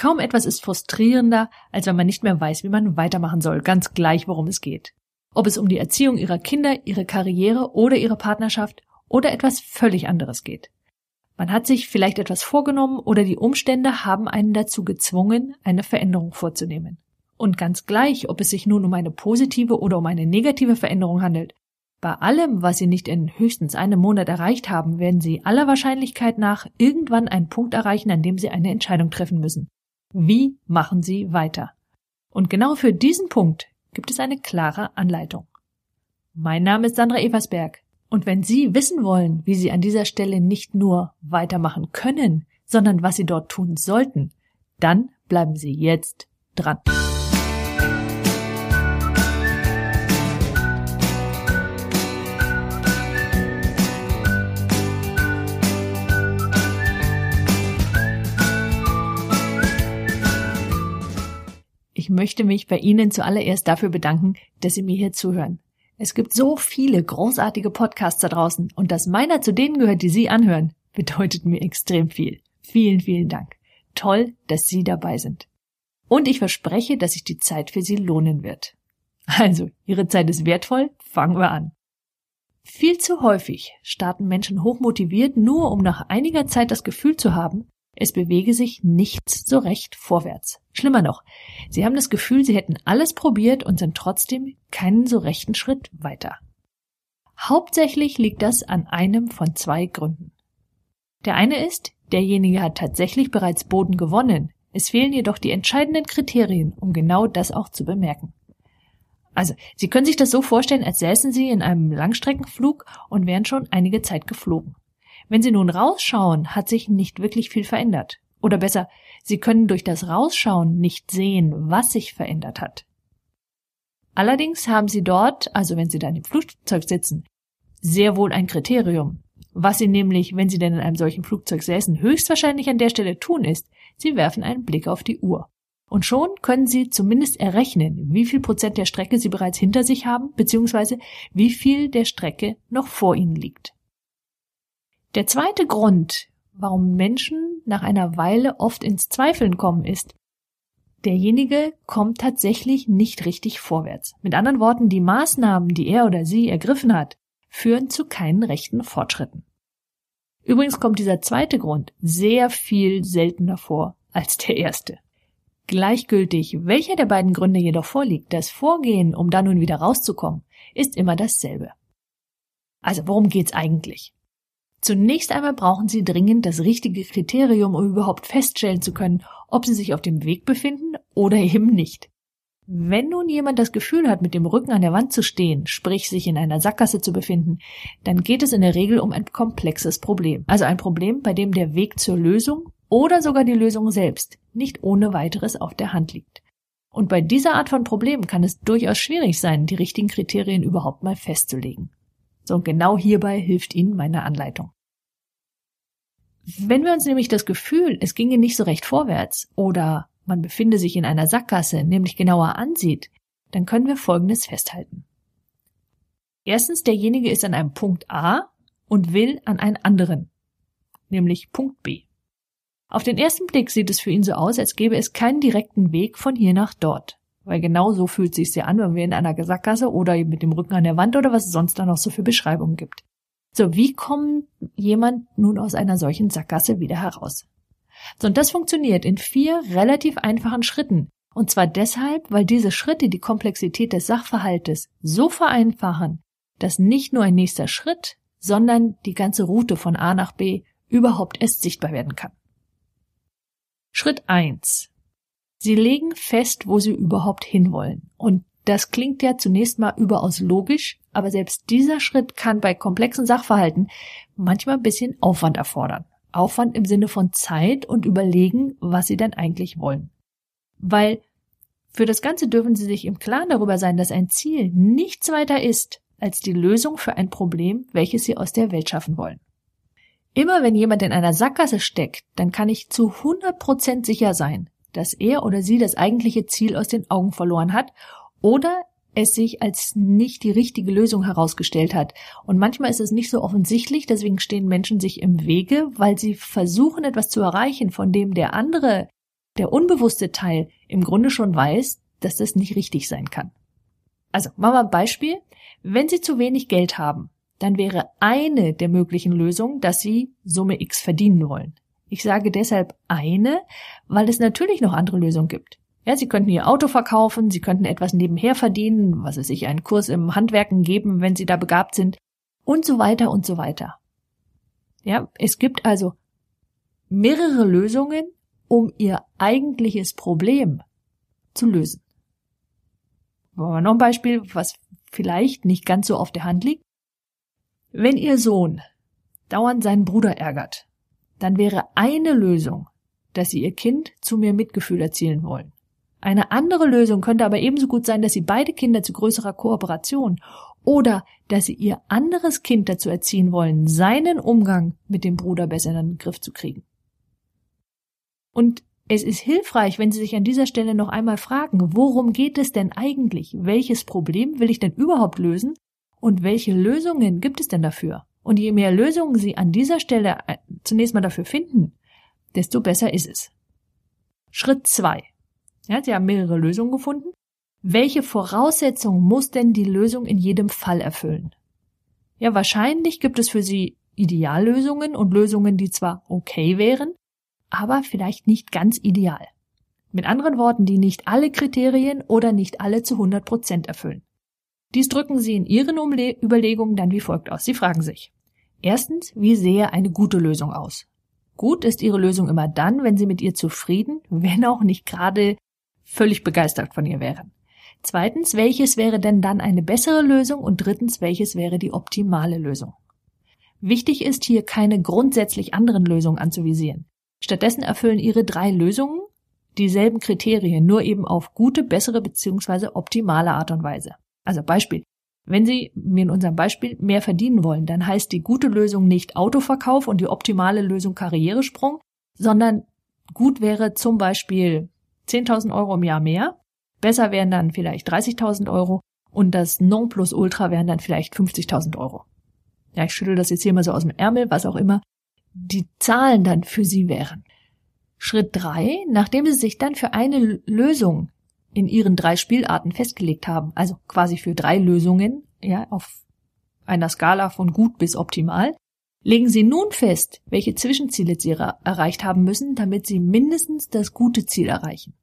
Kaum etwas ist frustrierender, als wenn man nicht mehr weiß, wie man weitermachen soll, ganz gleich, worum es geht. Ob es um die Erziehung ihrer Kinder, ihre Karriere oder ihre Partnerschaft oder etwas völlig anderes geht. Man hat sich vielleicht etwas vorgenommen oder die Umstände haben einen dazu gezwungen, eine Veränderung vorzunehmen. Und ganz gleich, ob es sich nun um eine positive oder um eine negative Veränderung handelt, bei allem, was Sie nicht in höchstens einem Monat erreicht haben, werden Sie aller Wahrscheinlichkeit nach irgendwann einen Punkt erreichen, an dem Sie eine Entscheidung treffen müssen. Wie machen Sie weiter? Und genau für diesen Punkt gibt es eine klare Anleitung. Mein Name ist Sandra Eversberg. Und wenn Sie wissen wollen, wie Sie an dieser Stelle nicht nur weitermachen können, sondern was Sie dort tun sollten, dann bleiben Sie jetzt dran. Ich möchte mich bei Ihnen zuallererst dafür bedanken, dass Sie mir hier zuhören. Es gibt so viele großartige Podcasts da draußen und dass meiner zu denen gehört, die Sie anhören, bedeutet mir extrem viel. Vielen, vielen Dank. Toll, dass Sie dabei sind. Und ich verspreche, dass sich die Zeit für Sie lohnen wird. Also, Ihre Zeit ist wertvoll, fangen wir an. Viel zu häufig starten Menschen hochmotiviert, nur um nach einiger Zeit das Gefühl zu haben, es bewege sich nichts so recht vorwärts. Schlimmer noch, sie haben das Gefühl, sie hätten alles probiert und sind trotzdem keinen so rechten Schritt weiter. Hauptsächlich liegt das an einem von zwei Gründen. Der eine ist, derjenige hat tatsächlich bereits Boden gewonnen, es fehlen jedoch die entscheidenden Kriterien, um genau das auch zu bemerken. Also, Sie können sich das so vorstellen, als säßen Sie in einem Langstreckenflug und wären schon einige Zeit geflogen. Wenn Sie nun rausschauen, hat sich nicht wirklich viel verändert. Oder besser, Sie können durch das Rausschauen nicht sehen, was sich verändert hat. Allerdings haben Sie dort, also wenn Sie dann im Flugzeug sitzen, sehr wohl ein Kriterium. Was Sie nämlich, wenn Sie denn in einem solchen Flugzeug säßen, höchstwahrscheinlich an der Stelle tun, ist, Sie werfen einen Blick auf die Uhr. Und schon können Sie zumindest errechnen, wie viel Prozent der Strecke Sie bereits hinter sich haben, beziehungsweise wie viel der Strecke noch vor Ihnen liegt. Der zweite Grund, warum Menschen nach einer Weile oft ins Zweifeln kommen, ist, derjenige kommt tatsächlich nicht richtig vorwärts. Mit anderen Worten, die Maßnahmen, die er oder sie ergriffen hat, führen zu keinen rechten Fortschritten. Übrigens kommt dieser zweite Grund sehr viel seltener vor als der erste. Gleichgültig, welcher der beiden Gründe jedoch vorliegt, das Vorgehen, um da nun wieder rauszukommen, ist immer dasselbe. Also worum geht's eigentlich? Zunächst einmal brauchen Sie dringend das richtige Kriterium, um überhaupt feststellen zu können, ob Sie sich auf dem Weg befinden oder eben nicht. Wenn nun jemand das Gefühl hat, mit dem Rücken an der Wand zu stehen, sprich sich in einer Sackgasse zu befinden, dann geht es in der Regel um ein komplexes Problem. Also ein Problem, bei dem der Weg zur Lösung oder sogar die Lösung selbst nicht ohne weiteres auf der Hand liegt. Und bei dieser Art von Problem kann es durchaus schwierig sein, die richtigen Kriterien überhaupt mal festzulegen. So, und genau hierbei hilft Ihnen meine Anleitung. Wenn wir uns nämlich das Gefühl, es ginge nicht so recht vorwärts oder man befinde sich in einer Sackgasse, nämlich genauer ansieht, dann können wir Folgendes festhalten. Erstens, derjenige ist an einem Punkt A und will an einen anderen, nämlich Punkt B. Auf den ersten Blick sieht es für ihn so aus, als gäbe es keinen direkten Weg von hier nach dort. Weil genau so fühlt sich ja an, wenn wir in einer Sackgasse oder mit dem Rücken an der Wand oder was es sonst da noch so für Beschreibungen gibt. So, wie kommt jemand nun aus einer solchen Sackgasse wieder heraus? So, und das funktioniert in vier relativ einfachen Schritten. Und zwar deshalb, weil diese Schritte die Komplexität des Sachverhaltes so vereinfachen, dass nicht nur ein nächster Schritt, sondern die ganze Route von A nach B überhaupt erst sichtbar werden kann. Schritt eins: Sie legen fest, wo Sie überhaupt hinwollen. Und das klingt ja zunächst mal überaus logisch, aber selbst dieser Schritt kann bei komplexen Sachverhalten manchmal ein bisschen Aufwand erfordern. Aufwand im Sinne von Zeit und überlegen, was Sie denn eigentlich wollen. Weil für das Ganze dürfen Sie sich im Klaren darüber sein, dass ein Ziel nichts weiter ist als die Lösung für ein Problem, welches Sie aus der Welt schaffen wollen. Immer wenn jemand in einer Sackgasse steckt, dann kann ich zu 100 Prozent sicher sein, dass er oder sie das eigentliche Ziel aus den Augen verloren hat oder es sich als nicht die richtige Lösung herausgestellt hat. Und manchmal ist es nicht so offensichtlich, deswegen stehen Menschen sich im Wege, weil sie versuchen, etwas zu erreichen, von dem der andere der unbewusste Teil im Grunde schon weiß, dass das nicht richtig sein kann. Also, machen wir ein Beispiel. Wenn Sie zu wenig Geld haben, dann wäre eine der möglichen Lösungen, dass Sie Summe X verdienen wollen. Ich sage deshalb eine, weil es natürlich noch andere Lösungen gibt. Ja, Sie könnten Ihr Auto verkaufen, Sie könnten etwas nebenher verdienen, was es sich einen Kurs im Handwerken geben, wenn Sie da begabt sind, und so weiter und so weiter. Ja, es gibt also mehrere Lösungen, um Ihr eigentliches Problem zu lösen. Machen wir noch ein Beispiel, was vielleicht nicht ganz so auf der Hand liegt. Wenn Ihr Sohn dauernd seinen Bruder ärgert, dann wäre eine Lösung, dass Sie Ihr Kind zu mehr Mitgefühl erzielen wollen. Eine andere Lösung könnte aber ebenso gut sein, dass Sie beide Kinder zu größerer Kooperation oder dass Sie Ihr anderes Kind dazu erziehen wollen, seinen Umgang mit dem Bruder besser in den Griff zu kriegen. Und es ist hilfreich, wenn Sie sich an dieser Stelle noch einmal fragen, worum geht es denn eigentlich? Welches Problem will ich denn überhaupt lösen? Und welche Lösungen gibt es denn dafür? Und je mehr Lösungen Sie an dieser Stelle äh, zunächst mal dafür finden, desto besser ist es. Schritt zwei. Ja, Sie haben mehrere Lösungen gefunden. Welche Voraussetzungen muss denn die Lösung in jedem Fall erfüllen? Ja, wahrscheinlich gibt es für Sie Ideallösungen und Lösungen, die zwar okay wären, aber vielleicht nicht ganz ideal. Mit anderen Worten, die nicht alle Kriterien oder nicht alle zu 100 Prozent erfüllen. Dies drücken Sie in Ihren Umle Überlegungen dann wie folgt aus. Sie fragen sich. Erstens, wie sehe eine gute Lösung aus? Gut ist Ihre Lösung immer dann, wenn Sie mit ihr zufrieden, wenn auch nicht gerade völlig begeistert von ihr wären. Zweitens, welches wäre denn dann eine bessere Lösung? Und drittens, welches wäre die optimale Lösung? Wichtig ist hier keine grundsätzlich anderen Lösungen anzuvisieren. Stattdessen erfüllen ihre drei Lösungen dieselben Kriterien, nur eben auf gute, bessere bzw. optimale Art und Weise. Also Beispiel. Wenn Sie, wie in unserem Beispiel, mehr verdienen wollen, dann heißt die gute Lösung nicht Autoverkauf und die optimale Lösung Karrieresprung, sondern gut wäre zum Beispiel 10.000 Euro im Jahr mehr, besser wären dann vielleicht 30.000 Euro und das Nonplusultra wären dann vielleicht 50.000 Euro. Ja, ich schüttel das jetzt hier mal so aus dem Ärmel, was auch immer die Zahlen dann für Sie wären. Schritt drei, nachdem Sie sich dann für eine Lösung in Ihren drei Spielarten festgelegt haben, also quasi für drei Lösungen, ja, auf einer Skala von gut bis optimal, legen Sie nun fest, welche Zwischenziele Sie erreicht haben müssen, damit Sie mindestens das gute Ziel erreichen.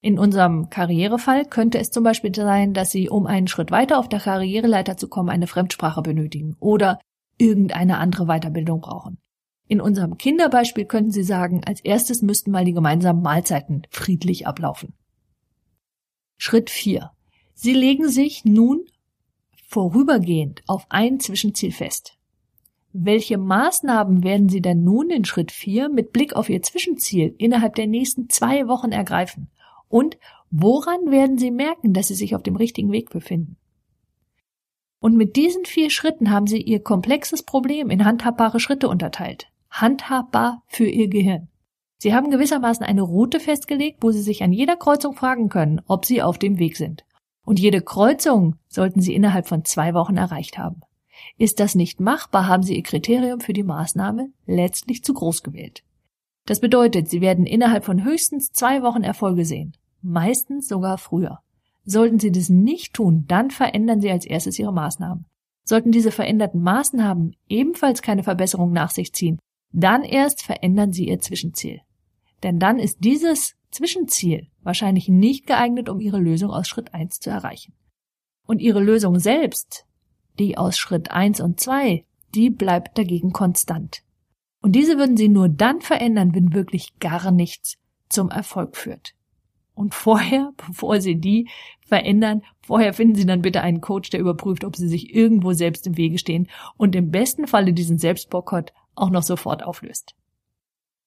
In unserem Karrierefall könnte es zum Beispiel sein, dass Sie, um einen Schritt weiter auf der Karriereleiter zu kommen, eine Fremdsprache benötigen oder irgendeine andere Weiterbildung brauchen. In unserem Kinderbeispiel könnten Sie sagen, als erstes müssten mal die gemeinsamen Mahlzeiten friedlich ablaufen. Schritt 4. Sie legen sich nun vorübergehend auf ein Zwischenziel fest. Welche Maßnahmen werden Sie denn nun in Schritt 4 mit Blick auf Ihr Zwischenziel innerhalb der nächsten zwei Wochen ergreifen? Und woran werden Sie merken, dass Sie sich auf dem richtigen Weg befinden? Und mit diesen vier Schritten haben Sie Ihr komplexes Problem in handhabbare Schritte unterteilt handhabbar für Ihr Gehirn. Sie haben gewissermaßen eine Route festgelegt, wo Sie sich an jeder Kreuzung fragen können, ob Sie auf dem Weg sind. Und jede Kreuzung sollten Sie innerhalb von zwei Wochen erreicht haben. Ist das nicht machbar, haben Sie Ihr Kriterium für die Maßnahme letztlich zu groß gewählt. Das bedeutet, Sie werden innerhalb von höchstens zwei Wochen Erfolge sehen, meistens sogar früher. Sollten Sie das nicht tun, dann verändern Sie als erstes Ihre Maßnahmen. Sollten diese veränderten Maßnahmen ebenfalls keine Verbesserung nach sich ziehen, dann erst verändern Sie Ihr Zwischenziel. Denn dann ist dieses Zwischenziel wahrscheinlich nicht geeignet, um Ihre Lösung aus Schritt 1 zu erreichen. Und Ihre Lösung selbst, die aus Schritt 1 und 2, die bleibt dagegen konstant. Und diese würden Sie nur dann verändern, wenn wirklich gar nichts zum Erfolg führt. Und vorher, bevor Sie die verändern, vorher finden Sie dann bitte einen Coach, der überprüft, ob Sie sich irgendwo selbst im Wege stehen und im besten Falle diesen Selbstboykott auch noch sofort auflöst.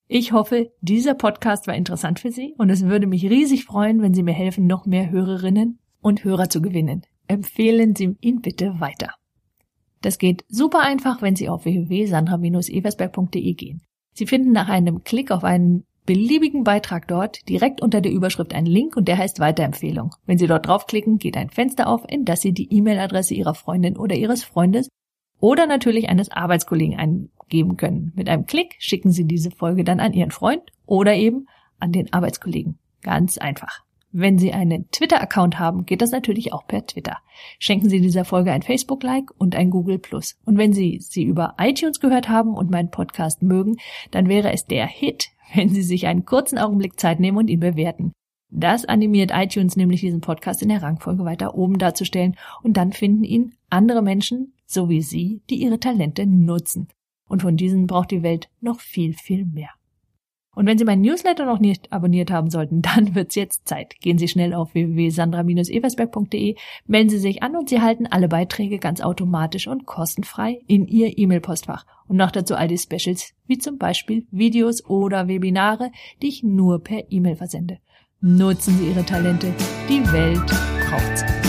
Ich hoffe, dieser Podcast war interessant für Sie und es würde mich riesig freuen, wenn Sie mir helfen, noch mehr Hörerinnen und Hörer zu gewinnen. Empfehlen Sie ihn bitte weiter. Das geht super einfach, wenn Sie auf www.sandra-eversberg.de gehen. Sie finden nach einem Klick auf einen beliebigen Beitrag dort direkt unter der Überschrift einen Link und der heißt Weiterempfehlung. Wenn Sie dort draufklicken, geht ein Fenster auf, in das Sie die E-Mail-Adresse Ihrer Freundin oder Ihres Freundes oder natürlich eines Arbeitskollegen eingeben können. Mit einem Klick schicken Sie diese Folge dann an Ihren Freund oder eben an den Arbeitskollegen. Ganz einfach. Wenn Sie einen Twitter-Account haben, geht das natürlich auch per Twitter. Schenken Sie dieser Folge ein Facebook-Like und ein Google+. Und wenn Sie sie über iTunes gehört haben und meinen Podcast mögen, dann wäre es der Hit, wenn Sie sich einen kurzen Augenblick Zeit nehmen und ihn bewerten. Das animiert iTunes nämlich diesen Podcast in der Rangfolge weiter oben darzustellen und dann finden ihn andere Menschen, so wie Sie, die ihre Talente nutzen. Und von diesen braucht die Welt noch viel, viel mehr. Und wenn Sie meinen Newsletter noch nicht abonniert haben sollten, dann wird's jetzt Zeit. Gehen Sie schnell auf www.sandra-eversberg.de, melden Sie sich an und Sie halten alle Beiträge ganz automatisch und kostenfrei in Ihr E-Mail-Postfach. Und noch dazu all die Specials, wie zum Beispiel Videos oder Webinare, die ich nur per E-Mail versende. Nutzen Sie Ihre Talente. Die Welt braucht sie.